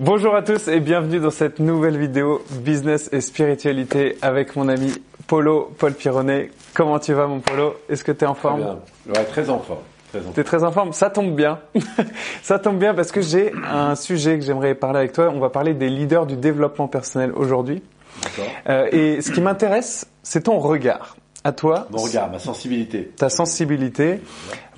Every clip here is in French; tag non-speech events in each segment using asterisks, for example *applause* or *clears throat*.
Bonjour à tous et bienvenue dans cette nouvelle vidéo Business et Spiritualité avec mon ami Polo, Paul Pironnet. Comment tu vas mon Polo? Est-ce que tu es en forme? Très bien. Ouais, très en forme. Tu es très en forme? Ça tombe bien. *laughs* Ça tombe bien parce que j'ai un sujet que j'aimerais parler avec toi. On va parler des leaders du développement personnel aujourd'hui. Euh, et ce qui m'intéresse, c'est ton regard à toi. Mon regard, ma sensibilité. Ta sensibilité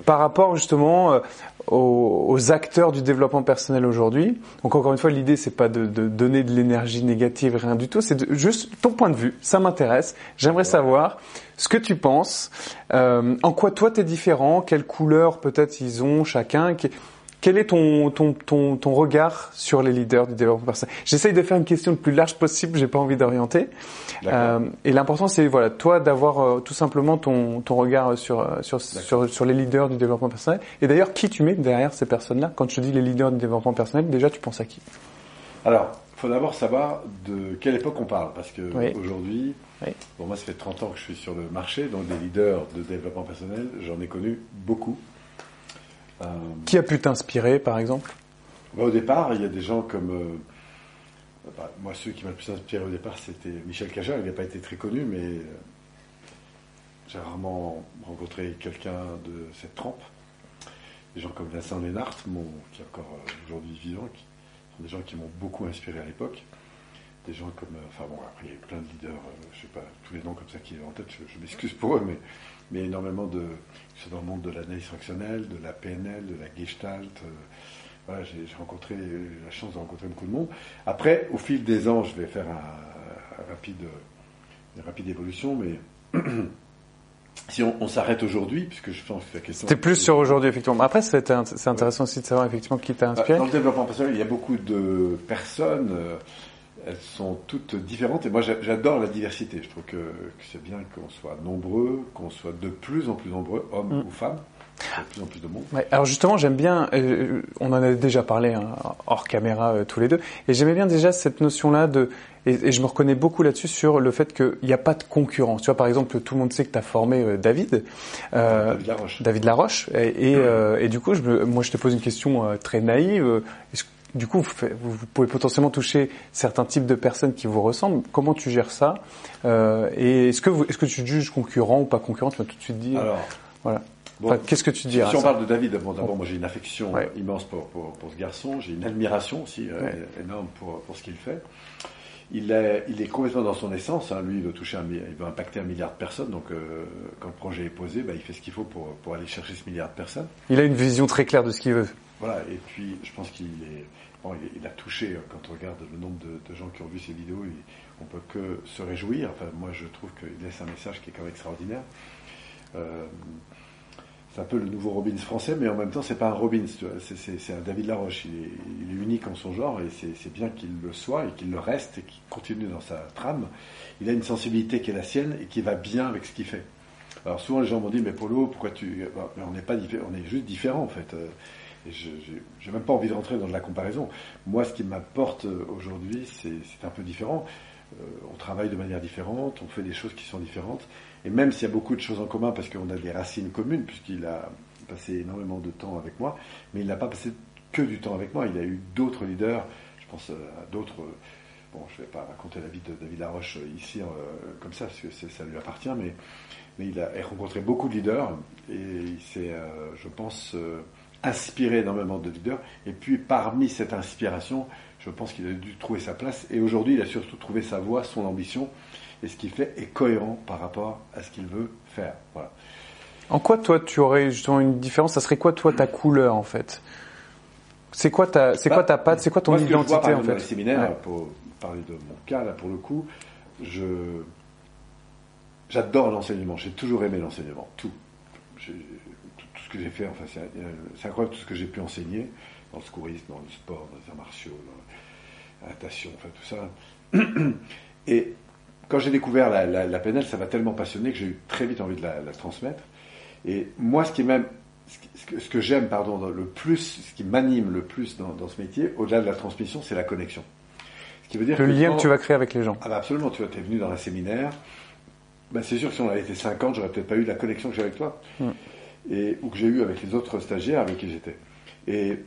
par rapport justement euh, aux, acteurs du développement personnel aujourd'hui. Donc encore une fois, l'idée c'est pas de, donner de l'énergie négative, rien du tout. C'est juste ton point de vue. Ça m'intéresse. J'aimerais savoir ce que tu penses, euh, en quoi toi t'es différent, quelles couleurs peut-être ils ont chacun. Quel est ton, ton, ton, ton, regard sur les leaders du développement personnel? J'essaye de faire une question le plus large possible, j'ai pas envie d'orienter. Euh, et l'important, c'est voilà, toi d'avoir euh, tout simplement ton, ton regard sur, euh, sur, sur, sur, les leaders du développement personnel. Et d'ailleurs, qui tu mets derrière ces personnes-là? Quand je te dis les leaders du développement personnel, déjà, tu penses à qui? Alors, il faut d'abord savoir de quelle époque on parle, parce que aujourd'hui, bon, moi, ça fait 30 ans que je suis sur le marché, donc des leaders de développement personnel, j'en ai connu beaucoup. Euh, Qui a pu t'inspirer, par exemple? Bah, Au départ, il y a des gens comme... Euh, bah, moi, ceux qui m'ont le plus inspiré au départ, c'était Michel Caja. Il n'a pas été très connu, mais euh, j'ai rarement rencontré quelqu'un de cette trempe. Des gens comme Vincent Lennart, qui est encore aujourd'hui vivant, qui sont des gens qui m'ont beaucoup inspiré à l'époque. Des gens comme, enfin bon, après il y a plein de leaders, je ne sais pas tous les noms comme ça qui sont en tête, je m'excuse pour eux, mais mais énormément de, c'est dans le monde de l'analyse fonctionnelle, de la PNL, de la Gestalt. Euh, voilà, j'ai, rencontré la chance de rencontrer beaucoup de monde. Après, au fil des ans, je vais faire un, rapide, une rapide évolution, mais *clears throat* si on, s'arrête aujourd'hui, puisque je pense que la question. C'était plus sur aujourd'hui, effectivement. Après, c'est, intéressant aussi de savoir effectivement qui t'a inspiré. Dans le développement personnel, il y a beaucoup de personnes. Euh, elles sont toutes différentes et moi j'adore la diversité. Je trouve que, c'est bien qu'on soit nombreux, qu'on soit de plus en plus nombreux, hommes mm. ou femmes. De plus en plus de monde. alors justement, j'aime bien, euh, on en a déjà parlé hein, hors caméra euh, tous les deux, et j'aimais bien déjà cette notion-là de, et, je me reconnais beaucoup là-dessus sur le fait qu'il n'y a pas de concurrence. Tu vois, par exemple, tout le monde sait que tu as formé euh, David, David Laroche, David Laroche et, et, du coup, je moi je te pose une question très naïve. Est-ce du coup, vous, pouvez potentiellement toucher certains types de personnes qui vous ressemblent. Comment tu gères ça euh, Et est-ce que, est-ce que tu juges concurrent ou pas concurrent? Tu vas tout de suite dire. Alors, voilà. Qu'est-ce que tu dis Si on parle de David, bon, d'abord, moi j'ai une affection immense pour, pour, ce garçon. J'ai une admiration aussi euh, énorme pour, pour ce qu'il fait. Il est, il est complètement dans son essence. Hein. Lui, il veut toucher, un, il veut impacter un milliard de personnes. Donc, euh, quand le projet est posé, bah, il fait ce qu'il faut pour, pour aller chercher ce milliard de personnes. Il a une vision très claire de ce qu'il veut. Voilà. Et puis, je pense qu'il est il, a touché, euh, quand on regarde le nombre de, gens qui ont vu ces vidéos, on on peut que se réjouir. Enfin, moi, je trouve qu'il laisse un message qui est quand même extraordinaire. Euh, c'est un peu le nouveau Robbins français, mais en même temps, c'est pas un Robbins. C'est un David Laroche. Il est, unique en son genre et c'est bien qu'il le soit et qu'il le reste et qu'il continue dans sa trame. Il a une sensibilité qui est la sienne et qui va bien avec ce qu'il fait. Alors souvent, les gens m'ont dit, mais Polo, pourquoi tu... Bah, on n'est pas on est juste différents en fait. Euh, et je n'ai même pas envie de rentrer dans de la comparaison. Moi, ce qui m'apporte euh, aujourd'hui, c'est un peu différent. Euh, on travaille de manière différente, on fait des choses qui sont différentes. Et même s'il y a beaucoup de choses en commun, parce qu'on a des racines communes, puisqu'il a passé énormément de temps avec moi, mais il n'a pas passé que du temps avec moi. Il a eu d'autres leaders, je pense euh, à d'autres. Bon, je ne vais pas raconter la vie de David Laroche ici comme ça, parce que ça lui appartient, mais, il a rencontré beaucoup de leaders et il s'est, je pense, inspiré énormément de leaders. Et puis parmi cette inspiration, je pense qu'il a dû trouver sa place. Et aujourd'hui, il a surtout trouvé sa voie, son ambition. Et ce qu'il fait est cohérent par rapport à ce qu'il veut faire. Voilà. En quoi, toi, tu aurais justement une différence? Ça serait quoi, toi, ta couleur, en fait? C'est quoi ta, c'est quoi ta patte? C'est quoi ton identité, en fait? pour parler de mon cas, là, pour le coup, je, j'adore l'enseignement. J'ai toujours aimé l'enseignement. Tout que j'ai fait, enfin, c'est incroyable tout ce que j'ai pu enseigner dans le secourisme, dans le sport, dans les arts martiaux, dans la natation, enfin tout ça. *clears throat* Et quand j'ai découvert la, la, PNL, ça m'a tellement passionné que j'ai eu très vite envie de la, transmettre. Et moi, ce qui m'aime, ce que, j'aime, pardon, le plus, ce qui m'anime le plus dans, ce métier, au-delà de la transmission, c'est la connexion. Ce qui veut dire le lien que tu vas créer avec les gens. Ah bah absolument, tu es venu dans un séminaire. Ben c'est sûr que si on avait été 50, j'aurais peut-être pas eu la connexion que j'ai avec toi. Hmm et, ou que j'ai eu avec les autres stagiaires avec qui j'étais. Et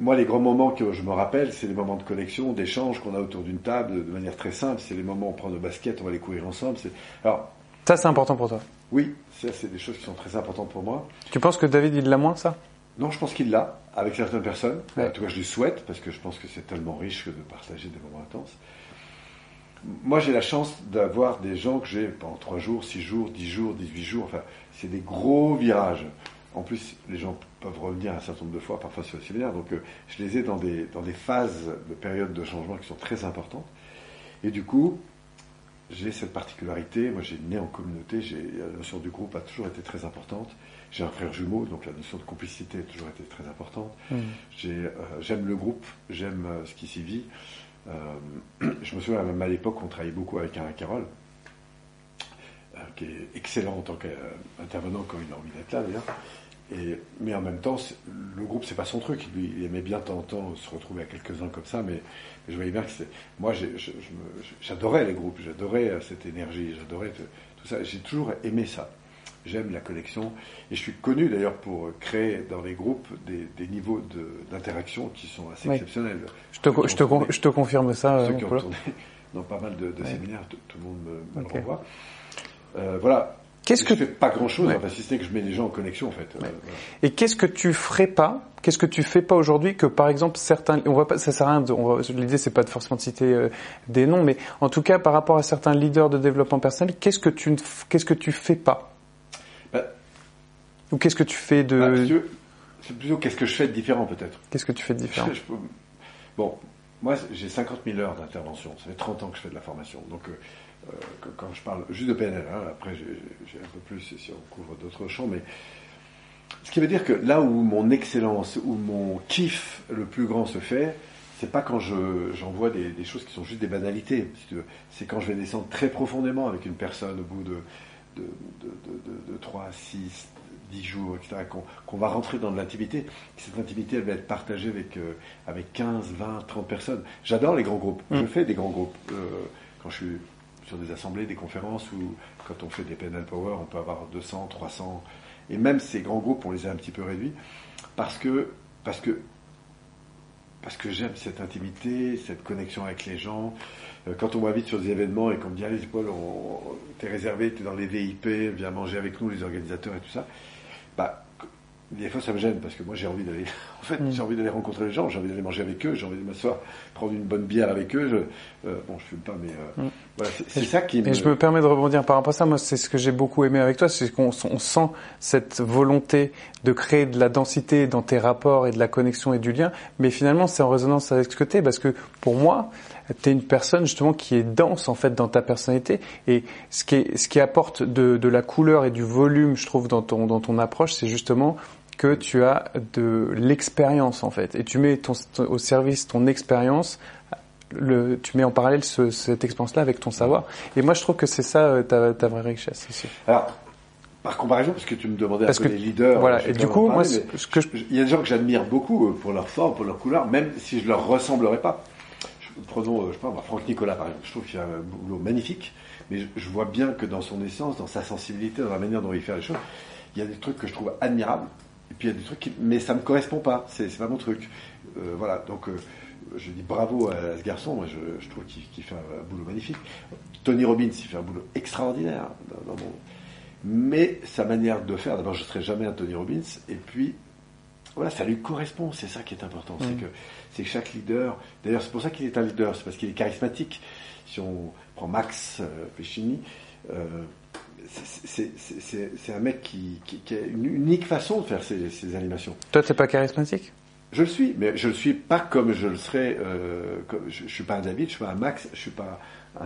moi, les grands moments que je me rappelle, c'est les moments de connexion, d'échange qu'on a autour d'une table de manière très simple. C'est les moments où on prend nos baskets, on va les courir ensemble. Alors, ça, c'est important pour toi? Oui, c'est des choses qui sont très importantes pour moi. Tu penses que David, il l'a moins, ça? Non, je pense qu'il l'a, avec certaines personnes. En tout cas, je lui souhaite, parce que je pense que c'est tellement riche que de partager des moments intenses. Moi, j'ai la chance d'avoir des gens que j'ai pendant 3 jours, 6 jours, 10 jours, 18 jours. Enfin, c'est des gros virages. En plus, les gens peuvent revenir un certain nombre de fois, parfois sur le séminaire. Donc, euh, je les ai dans des, dans des phases de période de changement qui sont très importantes. Et du coup, j'ai cette particularité. Moi, j'ai né en communauté. La notion du groupe a toujours été très importante. J'ai un frère jumeau, donc la notion de complicité a toujours été très importante. Mmh. Euh, j'aime le groupe, j'aime euh, ce qui s'y vit. *clears throat* je me souviens même à l'époque, on travaillait beaucoup avec un Carole, qui est excellent en tant qu'intervenant quand il a envie d'être là d'ailleurs mais en même temps, le groupe, c'est pas son truc. Lui, il aimait bien de temps en temps se retrouver à quelques-uns comme ça, mais, je voyais bien que c'est. Moi, j'adorais les groupes, j'adorais euh, cette énergie, j'adorais tout ça. J'ai toujours aimé ça. J'aime la connexion. Et je suis connu d'ailleurs pour créer dans les groupes des, niveaux d'interaction qui sont assez exceptionnels. Je te, je, te, je te, confirme ça. Ceux qui ont tourné dans pas mal de, séminaires, tout, le monde me, le renvoie. Euh, voilà, Qu'est-ce que je fais pas grand chose, enfin, si ce n'est que je mets les gens en connexion en fait. Euh, Et qu'est-ce que tu ferais pas Qu'est-ce que tu fais pas aujourd'hui que par exemple certains, on va pas, ça sert à rien. L'idée c'est pas de forcément de citer euh, des noms, mais en tout cas par rapport à certains leaders de développement personnel, qu'est-ce que tu qu'est-ce que tu fais pas Ou qu'est-ce que tu fais de bah, C'est plutôt qu'est-ce que je fais de différent peut-être. Qu'est-ce que tu fais de différent Bon, moi j'ai 50 000 heures d'intervention. Ça fait 30 ans que je fais de la formation, donc. Euh, euh, quand je parle juste de PNL, hein, après j'ai un peu plus si on couvre d'autres champs, mais ce qui veut dire que là où mon excellence, où mon kiff le plus grand se fait, c'est pas quand j'envoie des, choses qui sont juste des banalités. C'est quand je vais descendre très profondément avec une personne au bout de, de, de, 3, 6, 10 jours, etc., qu'on va rentrer dans de l'intimité. Cette intimité, elle va être partagée avec, euh, avec 15, 20, 30 personnes. J'adore les grands groupes. Je mm. fais des grands groupes. Euh, quand je suis sur des assemblées, des conférences où, quand on fait des panel power, on peut avoir 200, 300. Et même ces grands groupes, on les a un petit peu réduits parce que, parce que, parce que j'aime cette intimité, cette connexion avec les gens. Euh, quand on m'invite sur des événements et qu'on me dit Allez, Paul, t'es réservé, t'es dans les VIP, viens manger avec nous, les organisateurs et tout ça, bah, des fois, ça me gêne parce que moi, j'ai envie d'aller. *laughs* En fait, mm. j'ai envie d'aller rencontrer les gens, j'ai envie d'aller manger avec eux, j'ai envie de m'asseoir, prendre une bonne bière avec eux. Je, euh, bon, je fume pas, mais euh, mm. voilà, c'est ça qui. Et je me permets de rebondir par rapport à ça. Moi, c'est ce que j'ai beaucoup aimé avec toi, c'est qu'on on sent cette volonté de créer de la densité dans tes rapports et de la connexion et du lien. Mais finalement, c'est en résonance avec ce que tu es, parce que pour moi, tu es une personne justement qui est dense en fait dans ta personnalité et ce qui, est, ce qui apporte de, de, la couleur et du volume, je trouve, dans ton, dans ton approche, c'est justement que tu as de l'expérience en fait et tu mets ton, au service ton expérience le, tu mets en parallèle ce, cette expérience-là avec ton savoir. Et moi, je trouve que c'est ça euh, ta, ta, vraie richesse aussi. Alors, par comparaison, parce que tu me demandais parce un peu que, les leaders. Voilà. Et du coup, moi, ce que il y a des gens que j'admire beaucoup euh, pour leur forme, pour leur couleur, même si je leur ressemblerai pas. Prenons, euh, je sais pas, Franck Nicolas, par exemple. Je trouve qu'il a un boulot magnifique, mais je, vois bien que dans son essence, dans sa sensibilité, dans la manière dont il fait les choses, il y a des trucs que je trouve admirables et puis il y a des trucs, mais ça me correspond pas. C'est pas mon truc. Euh, voilà. Donc euh, je dis bravo à, ce garçon. Je, trouve qu'il fait un, boulot magnifique. Tony Robbins, il fait un boulot extraordinaire Mais sa manière de faire, d'abord, je ne serai jamais un Tony Robbins. Et puis, voilà, ça lui correspond. C'est ça qui est important. C'est mm. que c'est chaque leader. D'ailleurs, c'est pour ça qu'il est un leader. C'est parce qu'il est charismatique. Si on prend Max euh, Pescini, c'est un mec qui, a une unique façon de faire ses, animations. Toi, t'es pas charismatique? Je le suis, mais je le suis pas comme je le serais. Euh, je, ne suis pas un David, je suis pas un Max, je suis pas. *laughs*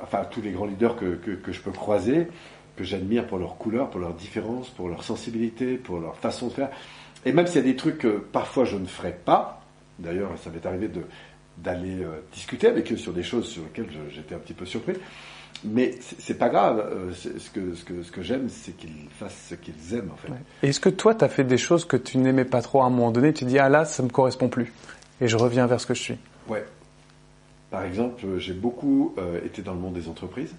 enfin, tous les grands leaders que, je peux croiser, que j'admire pour leur couleur, pour leur différence, pour leur sensibilité, pour leur façon de faire. Et même s'il y a des trucs que parfois je ne ferai pas, d'ailleurs, ça m'est arrivé d'aller euh, discuter avec eux sur des choses sur lesquelles j'étais un petit peu surpris mais c'est pas grave. Euh, ce que, ce que, ce que j'aime, c'est qu'ils fassent ce qu'ils aiment, en fait. Est-ce que toi, tu as fait des choses que tu n'aimais pas trop à un moment donné Tu dis, ah là, ça me correspond plus. Et je reviens vers ce que je suis? Ouais. Par exemple, j'ai beaucoup euh, été dans le monde des entreprises.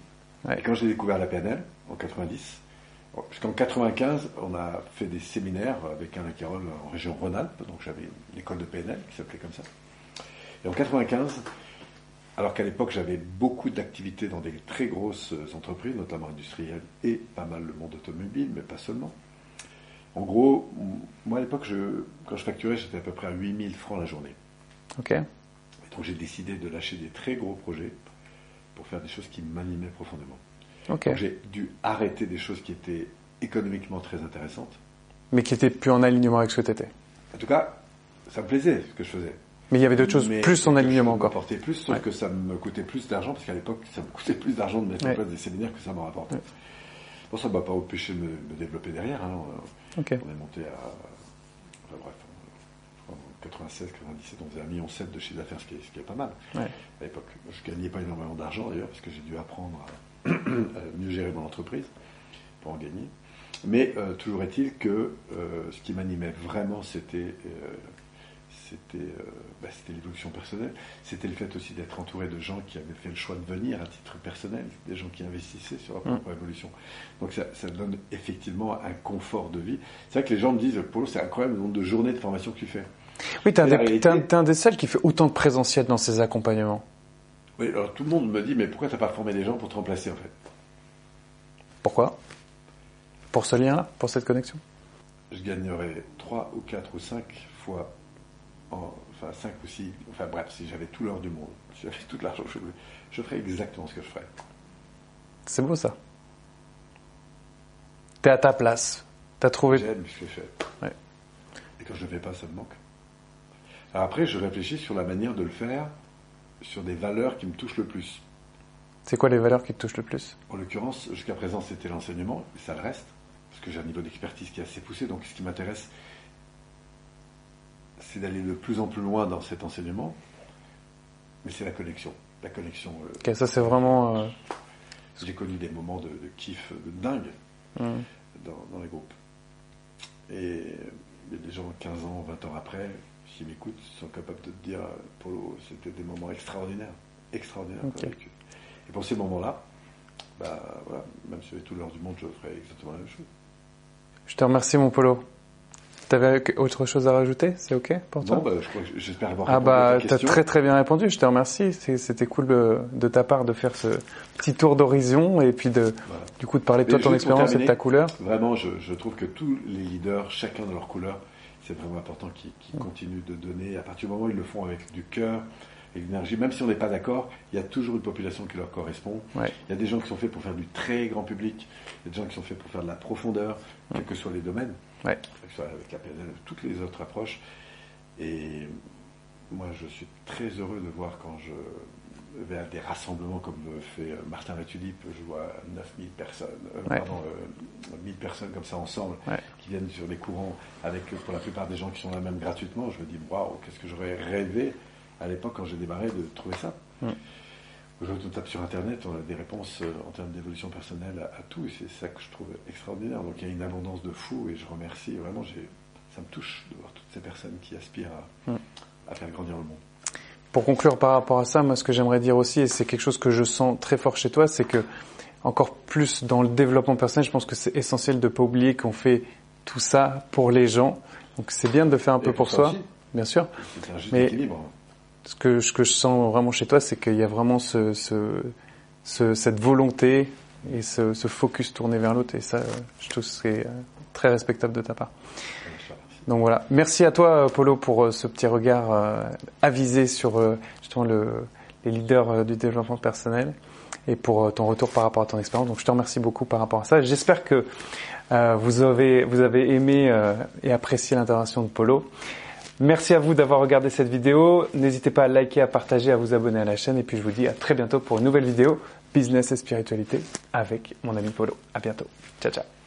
Et quand j'ai découvert la PNL, en 90, Jusqu'en 95, on a fait des séminaires avec Alain Carole en région Rhône-Alpes, donc j'avais l'école de PNL qui s'appelait comme ça. Et en 95, alors qu'à l'époque j'avais beaucoup d'activités dans des très grosses entreprises, notamment industrielles, et pas mal le monde automobile, mais pas seulement. En gros, moi à l'époque, quand je facturais, j'étais à peu près à 8000 francs la journée. Ok. donc j'ai décidé de lâcher des très gros projets pour faire des choses qui m'animaient profondément. Donc j'ai dû arrêter des choses qui étaient économiquement très intéressantes. Mais qui étaient plus en alignement avec ce que tu étais. En tout cas, ça me plaisait ce que je faisais. Mais il y avait d'autres choses Mais plus en alignement encore. m'apportait plus, sauf Ouais. que ça me coûtait plus d'argent, parce qu'à l'époque, ça me coûtait plus d'argent de mettre Ouais. en place des séminaires que ça m'en rapportait. Ouais. Bon, ça ne m'a pas empêché de me, me développer derrière. hein. On est monté à. Enfin, bref, en 96, 97, on faisait 1,7 million de chiffre d'affaires, ce, qui est- ce qui est pas mal. À l'époque, je gagnais pas énormément d'argent d'ailleurs, parce que j'ai dû apprendre à *coughs* mieux gérer mon entreprise pour en gagner. Mais euh, toujours est-il que euh, ce qui m'animait vraiment, c'était euh, c'était euh, bah, c'était l'évolution personnelle. C'était le fait aussi d'être entouré de gens qui avaient fait le choix de venir à titre personnel, des gens qui investissaient sur leur propre évolution. Donc ça, ça donne effectivement un confort de vie. C'est vrai que les gens me disent, Polo, c'est incroyable le nombre de journées de formation que tu fais. Oui, un, réalité- t'es un- t'es un des seuls qui fait autant de présentiel dans ses accompagnements. Oui, alors tout le monde me dit, mais pourquoi tu n'as pas formé des gens pour te remplacer en fait? Pourquoi? Pour ce lien-là? Pour cette connexion? Je gagnerais 3 ou 4 ou 5 fois, en- enfin 5 ou 6, enfin bref, si j'avais tout l'heure du monde, *laughs* si j'avais tout l'argent que je voulais, je ferais exactement ce que je ferais. C'est beau ça. T'es à ta place. T'as trouvé. J'aime ce que je fais. Ouais. Et quand je ne le fais pas, ça me manque. Alors après, je réfléchis sur la manière de le faire, sur des valeurs qui me touchent le plus. C'est quoi les valeurs qui te touchent le plus? En l'occurrence, jusqu'à présent, c'était l'enseignement, et ça le reste, parce que j'ai un niveau d'expertise qui est assez poussé, donc ce qui m'intéresse, c'est d'aller de plus en plus loin dans cet enseignement, mais c'est la connexion. La connexion. euh, Ok, ça c'est vraiment. euh, J'ai connu des moments de, de kiff de dingue hum. dans, dans les groupes. Et il y a des gens 15 ans, 20 ans après, qui m'écoutent, sont capables de te dire, euh, Polo, c'était des moments extraordinaires. Extraordinaires. Et pour ces moments-là, bah, voilà, même si j'avais tout l'heure du monde, je ferais exactement la même chose. Je te remercie mon Polo. T'avais autre chose à rajouter? C'est ok pour toi? Non, bah, je j'espère avoir Ah répondu à bah ta t'as très très bien répondu, je te remercie. C'était cool de, de ta part de faire ce petit tour d'horizon et puis de Voilà. du coup de parler de toi, ton expérience et de ta couleur. Vraiment, je, je trouve que tous les leaders, chacun de leur couleur, c'est vraiment important qu'ils continuent de donner. À partir du moment où ils le font avec du cœur et de l'énergie, même si on n'est pas d'accord, il y a toujours une population qui leur correspond. Ouais. Il y a des gens qui sont faits pour faire du très grand public, il y a des gens qui sont faits pour faire de la profondeur, quels que soient les domaines, Ouais. que ce soit avec la PNL, toutes les autres approches. Et moi, je suis très heureux de voir quand je vais à des rassemblements comme le fait euh, Martin Latulippe, je vois 9000 personnes, euh, Ouais. pardon, euh, 1000 personnes comme ça ensemble, Ouais. qui viennent sur des courants avec, euh, pour la plupart des gens qui sont là même gratuitement. Je me dis, waouh, qu'est-ce que j'aurais rêvé à l'époque quand j'ai démarré de trouver ça. Mm. Aujourd'hui, on tape sur Internet, on a des réponses euh, en termes d'évolution personnelle à, à tout, et c'est ça que je trouve extraordinaire. Donc il y a une abondance de fous, et je remercie, vraiment, ça me touche de voir toutes ces personnes qui aspirent à, Mm. à faire grandir le monde. Pour conclure par rapport à ça, moi ce que j'aimerais dire aussi, et c'est quelque chose que je sens très fort chez toi, c'est que encore plus dans le développement personnel, je pense que c'est essentiel de pas oublier qu'on fait tout ça pour les gens. Donc c'est bien de faire un peu pour soi, aussi, bien sûr. Mais-. Ce que, ce que je sens vraiment chez toi, c'est qu'il y a vraiment ce, ce, ce- cette volonté et ce, ce focus tourné vers l'autre. Et ça, je trouve que c'est euh, très respectable de ta part. Donc voilà. Merci à toi, euh, Polo, pour euh, ce petit regard euh, avisé sur euh, justement le, les leaders euh, du développement personnel et pour ton retour par rapport à ton expérience. Donc je te remercie beaucoup par rapport à ça. J'espère que vous avez vous avez aimé et apprécié l'intervention de Polo. Merci à vous d'avoir regardé cette vidéo. N'hésitez pas à liker, à partager, à vous abonner à la chaîne. Et puis je vous dis à très bientôt pour une nouvelle vidéo business et spiritualité avec mon ami Polo. À bientôt. Ciao ciao.